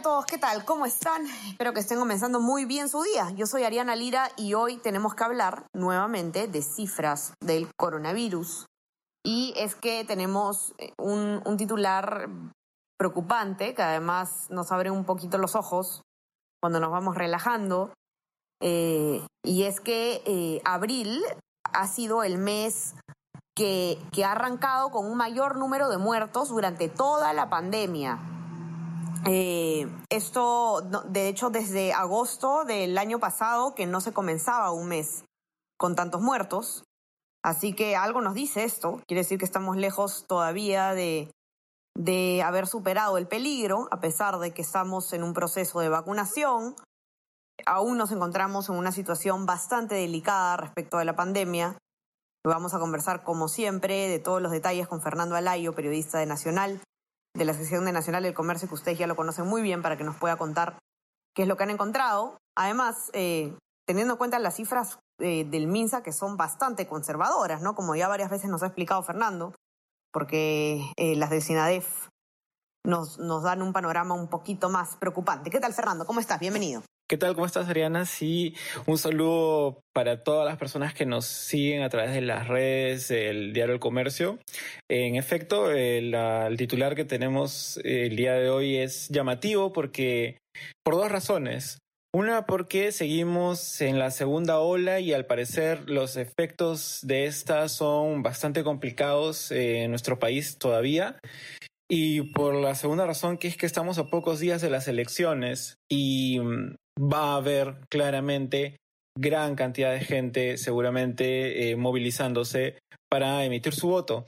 A todos, ¿qué tal? ¿Cómo están? Espero que estén comenzando muy bien su día. Yo soy Ariana Lira y hoy tenemos que hablar nuevamente de cifras del coronavirus. Y es que tenemos eh, un, titular preocupante que además nos abre un poquito los ojos cuando nos vamos relajando. Eh, y es que eh, abril ha sido el mes que ha arrancado con un mayor número de muertos durante toda la pandemia. Eh, esto, de hecho, desde agosto del año pasado, que no se comenzaba un mes con tantos muertos. Así que algo nos dice esto. Quiere decir que estamos lejos todavía de, de haber superado el peligro, a pesar de que estamos en un proceso de vacunación. Aún nos encontramos en una situación bastante delicada respecto a la pandemia. Vamos a conversar, como siempre, de todos los detalles con Fernando Alayo, periodista de Nacional de la sección de Nacional del Comercio, que ustedes ya lo conocen muy bien, para que nos pueda contar qué es lo que han encontrado. Además, eh, teniendo en cuenta las cifras eh, del MINSA, que son bastante conservadoras, ¿no? Como ya varias veces nos ha explicado Fernando, porque eh, las de SINADEF nos, nos dan un panorama un poquito más preocupante. ¿Qué tal, Fernando? ¿Cómo estás? Bienvenido. ¿Qué tal? ¿Cómo estás, Ariana? Sí, un saludo para todas las personas que nos siguen a través de las redes del Diario El Comercio. En efecto, el, el titular que tenemos el día de hoy es llamativo porque, por dos razones. Una, porque seguimos en la segunda ola y al parecer los efectos de esta son bastante complicados en nuestro país todavía. Y por la segunda razón, que es que estamos a pocos días de las elecciones y va a haber claramente gran cantidad de gente seguramente eh, movilizándose para emitir su voto.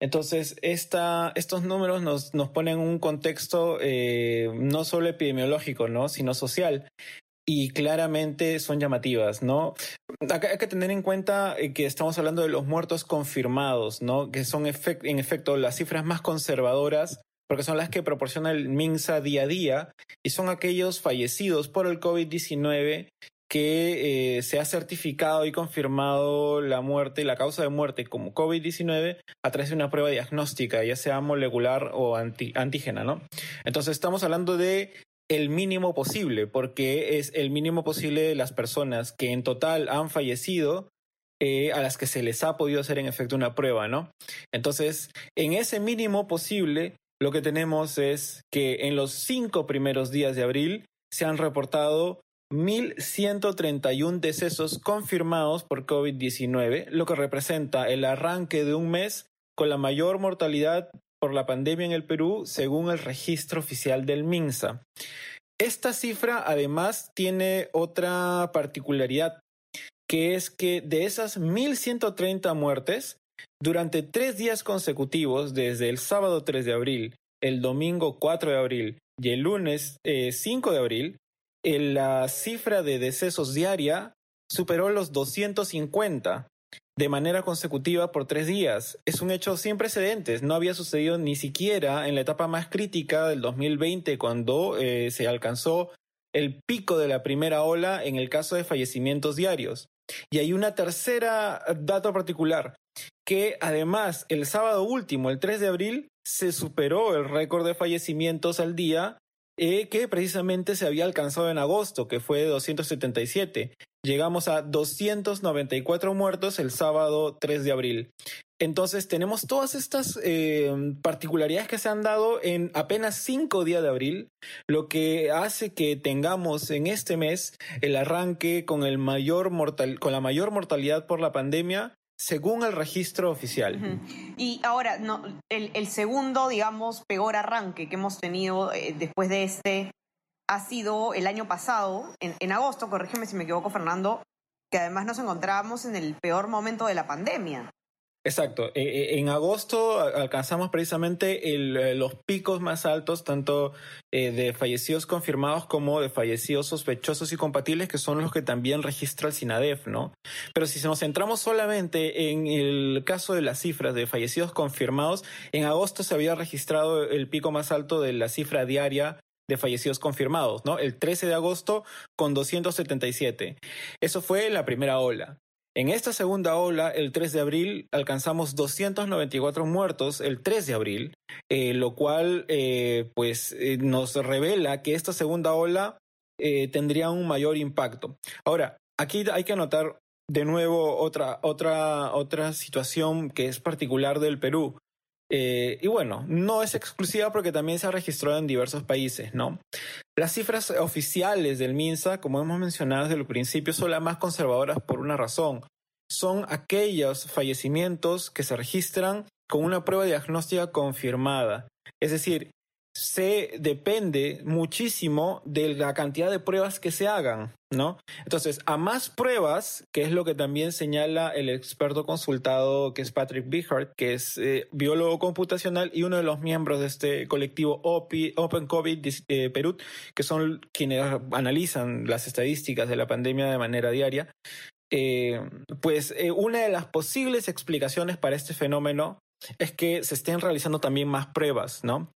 Entonces, esta, estos números nos, nos ponen un contexto eh, no solo epidemiológico, ¿no? sino social. Y claramente son llamativas, ¿no? Acá hay que tener en cuenta eh, que estamos hablando de los muertos confirmados, ¿no? Que son efect en efecto las cifras más conservadoras porque son las que proporciona el MINSA día a día y son aquellos fallecidos por el COVID-19 que eh, se ha certificado y confirmado la muerte, la causa de muerte como COVID-19 a través de una prueba diagnóstica, ya sea molecular o anti antígena, ¿no? Entonces estamos hablando de el mínimo posible, porque es el mínimo posible de las personas que en total han fallecido eh, a las que se les ha podido hacer en efecto una prueba, ¿no? Entonces, en ese mínimo posible, lo que tenemos es que en los cinco primeros días de abril se han reportado 1.131 decesos confirmados por COVID-19, lo que representa el arranque de un mes con la mayor mortalidad por la pandemia en el Perú, según el registro oficial del MINSA. Esta cifra además tiene otra particularidad, que es que de esas 1.130 muertes, durante tres días consecutivos, desde el sábado 3 de abril, el domingo 4 de abril y el lunes eh, 5 de abril, eh, la cifra de decesos diaria superó los 250 de manera consecutiva por tres días. Es un hecho sin precedentes. No había sucedido ni siquiera en la etapa más crítica del 2020, cuando eh, se alcanzó el pico de la primera ola en el caso de fallecimientos diarios. Y hay una tercera dato particular que además el sábado último, el 3 de abril, se superó el récord de fallecimientos al día eh, que precisamente se había alcanzado en agosto, que fue de 277. Llegamos a 294 muertos el sábado 3 de abril. Entonces tenemos todas estas eh, particularidades que se han dado en apenas cinco días de abril, lo que hace que tengamos en este mes el arranque con el mayor mortal, con la mayor mortalidad por la pandemia según el registro oficial. Y ahora, no, el, el, segundo, digamos, peor arranque que hemos tenido eh, después de este ha sido el año pasado, en, en, agosto, corrígeme si me equivoco, Fernando, que además nos encontrábamos en el peor momento de la pandemia. Exacto. E, e, en agosto alcanzamos precisamente eh, los picos más altos, tanto eh, de fallecidos confirmados como de fallecidos sospechosos y compatibles, que son los que también registra el SINADEF, ¿no? Pero si nos centramos solamente en el caso de las cifras de fallecidos confirmados, en agosto se había registrado el pico más alto de la cifra diaria de fallecidos confirmados, ¿no? El 13 de agosto con 277. Eso fue la primera ola. En esta segunda ola, el 3 de abril, alcanzamos 294 muertos el 3 de abril, eh, lo cual eh, pues eh, nos revela que esta segunda ola tendría un mayor impacto. Ahora, aquí hay que anotar de nuevo otra, otra, otra situación que es particular del Perú. Eh, y bueno, no es exclusiva porque también se ha registrado en diversos países, ¿no? Las cifras oficiales del MINSA, como hemos mencionado desde el principio, son las más conservadoras por una razón. Son aquellos fallecimientos que se registran con una prueba diagnóstica confirmada. Es decir, se depende muchísimo de la cantidad de pruebas que se hagan, ¿no? Entonces, a más pruebas, que es lo que también señala el experto consultado que es Patrick Bichard, que es eh, biólogo computacional y uno de los miembros de este colectivo Open COVID eh, Perú, que son quienes analizan las estadísticas de la pandemia de manera diaria. Eh, pues una de las posibles explicaciones para este fenómeno es que se estén realizando también más pruebas, ¿no?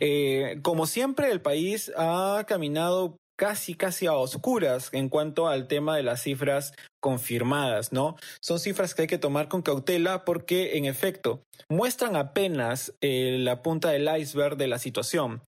Eh, como siempre, el país ha caminado casi, casi a oscuras en cuanto al tema de las cifras confirmadas, ¿no? Son cifras que hay que tomar con cautela porque, en efecto, muestran apenas eh, la punta del iceberg de la situación.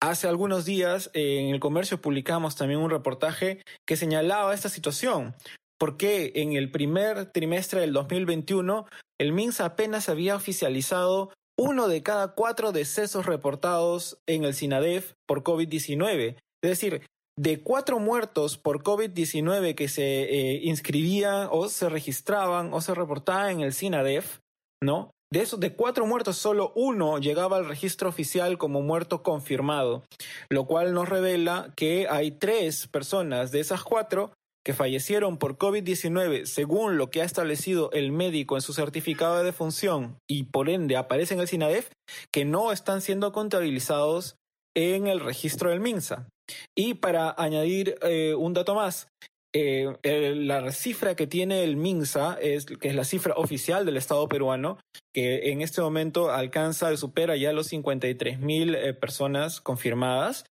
Hace algunos días en el comercio publicamos también un reportaje que señalaba esta situación porque en el primer trimestre del 2021 el MINSA apenas había oficializado uno de cada cuatro decesos reportados en el SINADEF por COVID-19. Es decir, de cuatro muertos por COVID-19 que se eh, inscribían o se registraban o se reportaban en el SINADEF, ¿no? De esos de cuatro muertos, solo uno llegaba al registro oficial como muerto confirmado, lo cual nos revela que hay tres personas de esas cuatro que fallecieron por COVID-19 según lo que ha establecido el médico en su certificado de defunción y por ende aparecen en el SINADEF, que no están siendo contabilizados en el registro del MINSA. Y para añadir eh, un dato más, eh, la cifra que tiene el MINSA, es, que es la cifra oficial del Estado peruano, que en este momento alcanza, supera ya los 53 mil eh, personas confirmadas,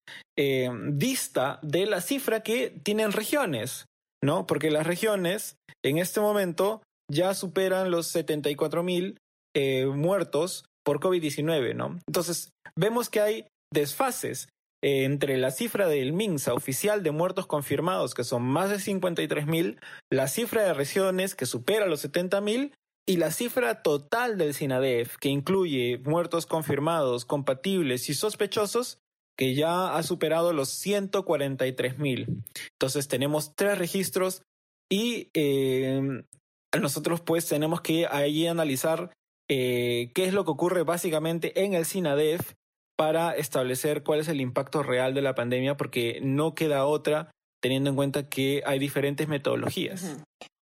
dista de la cifra que tienen regiones. ¿No? Porque las regiones en este momento ya superan los 74 mil eh, muertos por COVID-19, ¿no? Entonces, vemos que hay desfases eh, entre la cifra del MINSA oficial de muertos confirmados, que son más de 53 mil, la cifra de regiones, que supera los 70 mil, y la cifra total del SINADEF, que incluye muertos confirmados, compatibles y sospechosos, que ya ha superado los 143 mil. Entonces tenemos tres registros y eh, nosotros pues tenemos que ahí analizar eh, qué es lo que ocurre básicamente en el SINADEF para establecer cuál es el impacto real de la pandemia, porque no queda otra teniendo en cuenta que hay diferentes metodologías.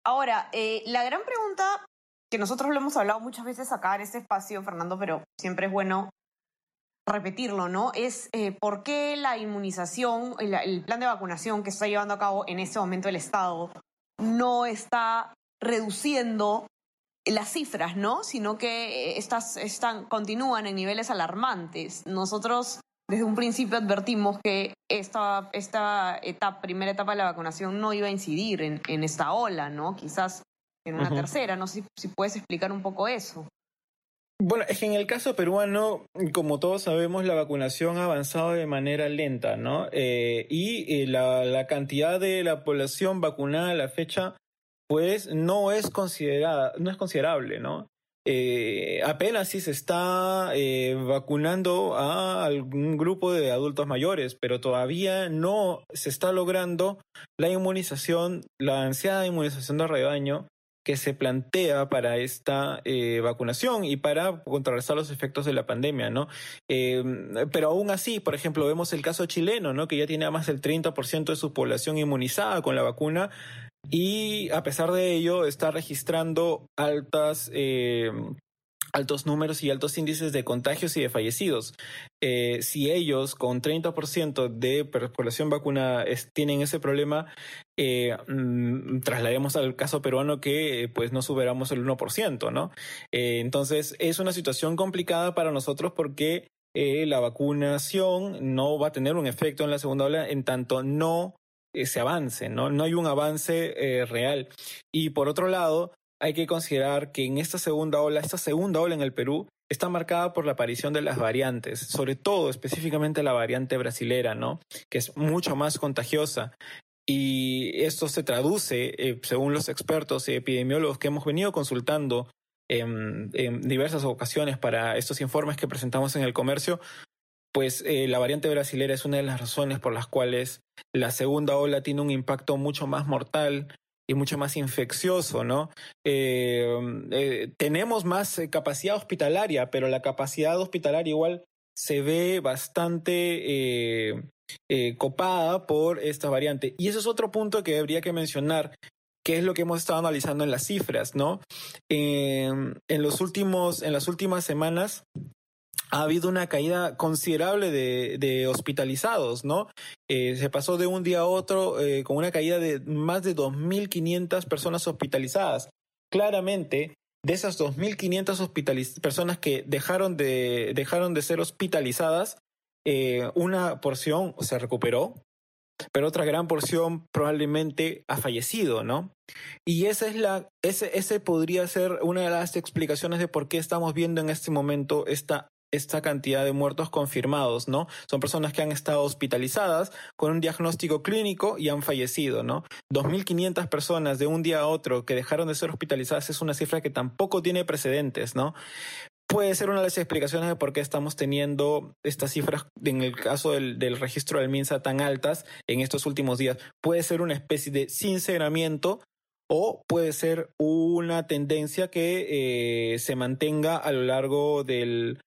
Ahora, eh, la gran pregunta que nosotros lo hemos hablado muchas veces acá en este espacio, Fernando, pero siempre es bueno repetirlo, ¿no? Es eh, por qué la inmunización, el, plan de vacunación que está llevando a cabo en este momento el Estado no está reduciendo las cifras, ¿no? Sino que estas están, continúan en niveles alarmantes. Nosotros desde un principio advertimos que esta, esta etapa, primera etapa de la vacunación no iba a incidir en, en esta ola, ¿no? Quizás en una tercera. No sé si puedes explicar un poco eso. Bueno, es que en el caso peruano, como todos sabemos, la vacunación ha avanzado de manera lenta, ¿no? Eh, y eh, la, cantidad de la población vacunada a la fecha, pues no es considerada, no es considerable, ¿no? Eh, apenas si se está vacunando a algún grupo de adultos mayores, pero todavía no se está logrando la inmunización, la ansiada inmunización de rebaño que se plantea para esta eh, vacunación y para contrarrestar los efectos de la pandemia, ¿no? Eh, pero aún así, por ejemplo, vemos el caso chileno, ¿no? Que ya tiene más del 30% de su población inmunizada con la vacuna. y a pesar de ello está registrando altas eh, altos números y altos índices de contagios y de fallecidos. Eh, si ellos con 30% de población vacuna tienen ese problema, eh, mm, traslademos al caso peruano que pues no superamos el 1%, ¿no? Eh, entonces es una situación complicada para nosotros porque la vacunación no va a tener un efecto en la segunda ola en tanto no se avance, ¿no? No hay un avance real. Y por otro lado, hay que considerar que en esta segunda ola, esta segunda ola en el Perú, está marcada por la aparición de las variantes, sobre todo específicamente la variante brasilera, ¿no? Que es mucho más contagiosa. Y esto se traduce, eh, según los expertos y epidemiólogos que hemos venido consultando en, diversas ocasiones para estos informes que presentamos en el comercio, pues eh, la variante brasilera es una de las razones por las cuales la segunda ola tiene un impacto mucho más mortal y mucho más infeccioso, ¿no? Eh, eh, tenemos más eh, capacidad hospitalaria, pero la capacidad hospitalaria igual se ve bastante copada por esta variante. Y eso es otro punto que habría que mencionar, que es lo que hemos estado analizando en las cifras, ¿no? en los últimos, en las últimas semanas, ha habido una caída considerable de, hospitalizados, ¿no? Eh, se pasó de un día a otro eh, con una caída de más de 2.500 personas hospitalizadas. Claramente, de esas 2.500 personas que dejaron de, dejaron de ser hospitalizadas, eh, una porción se recuperó, pero otra gran porción probablemente ha fallecido, ¿no? Y esa es la, ese, ese podría ser una de las explicaciones de por qué estamos viendo en este momento esta esta cantidad de muertos confirmados, ¿no? Son personas que han estado hospitalizadas con un diagnóstico clínico y han fallecido, ¿no? 2.500 personas de un día a otro que dejaron de ser hospitalizadas es una cifra que tampoco tiene precedentes, ¿no? Puede ser una de las explicaciones de por qué estamos teniendo estas cifras, en el caso del, registro del MINSA, tan altas en estos últimos días. Puede ser una especie de sinceramiento o puede ser una tendencia que eh, se mantenga a lo largo del,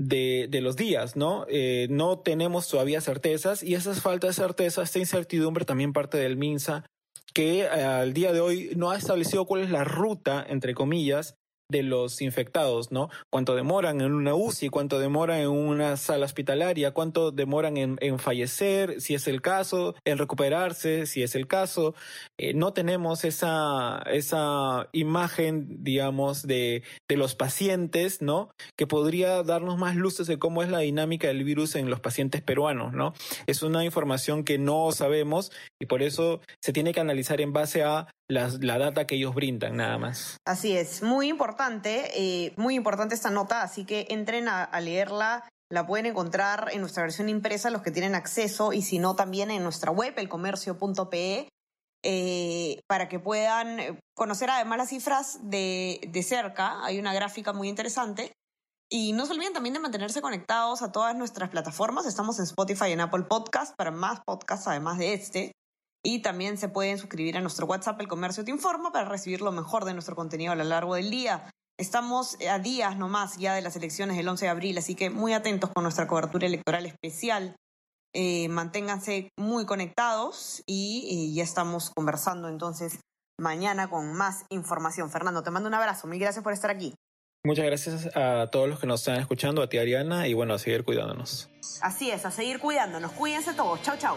de, los días, ¿no? Eh, no tenemos todavía certezas y esas faltas de certeza, esta incertidumbre también parte del MINSA, que eh, al día de hoy no ha establecido cuál es la ruta, entre comillas, de los infectados, ¿no? Cuánto demoran en una UCI, cuánto demoran en una sala hospitalaria, cuánto demoran en, fallecer, si es el caso, en recuperarse, si es el caso. Eh, no tenemos esa, esa imagen, digamos, de, de los pacientes, ¿no? Que podría darnos más luces de cómo es la dinámica del virus en los pacientes peruanos, ¿no? Es una información que no sabemos y por eso se tiene que analizar en base a la data que ellos brindan, nada más. Así es, muy importante, eh, muy importante esta nota, así que entren a, leerla. La pueden encontrar en nuestra versión impresa, los que tienen acceso, y si no, también en nuestra web, elcomercio.pe, eh, para que puedan conocer además las cifras de, de cerca. Hay una gráfica muy interesante. Y no se olviden también de mantenerse conectados a todas nuestras plataformas. Estamos en Spotify y en Apple Podcast para más podcasts además de este. Y también se pueden suscribir a nuestro WhatsApp El Comercio Te Informa para recibir lo mejor de nuestro contenido a lo largo del día. Estamos a días nomás ya de las elecciones del 11 de abril, así que muy atentos con nuestra cobertura electoral especial. Eh, manténganse muy conectados y, ya estamos conversando entonces mañana con más información. Fernando, te mando un abrazo. Mil gracias por estar aquí. Muchas gracias a todos los que nos están escuchando, a ti Ariana, y bueno, a seguir cuidándonos. Así es, a seguir cuidándonos. Cuídense todos. Chau, chau.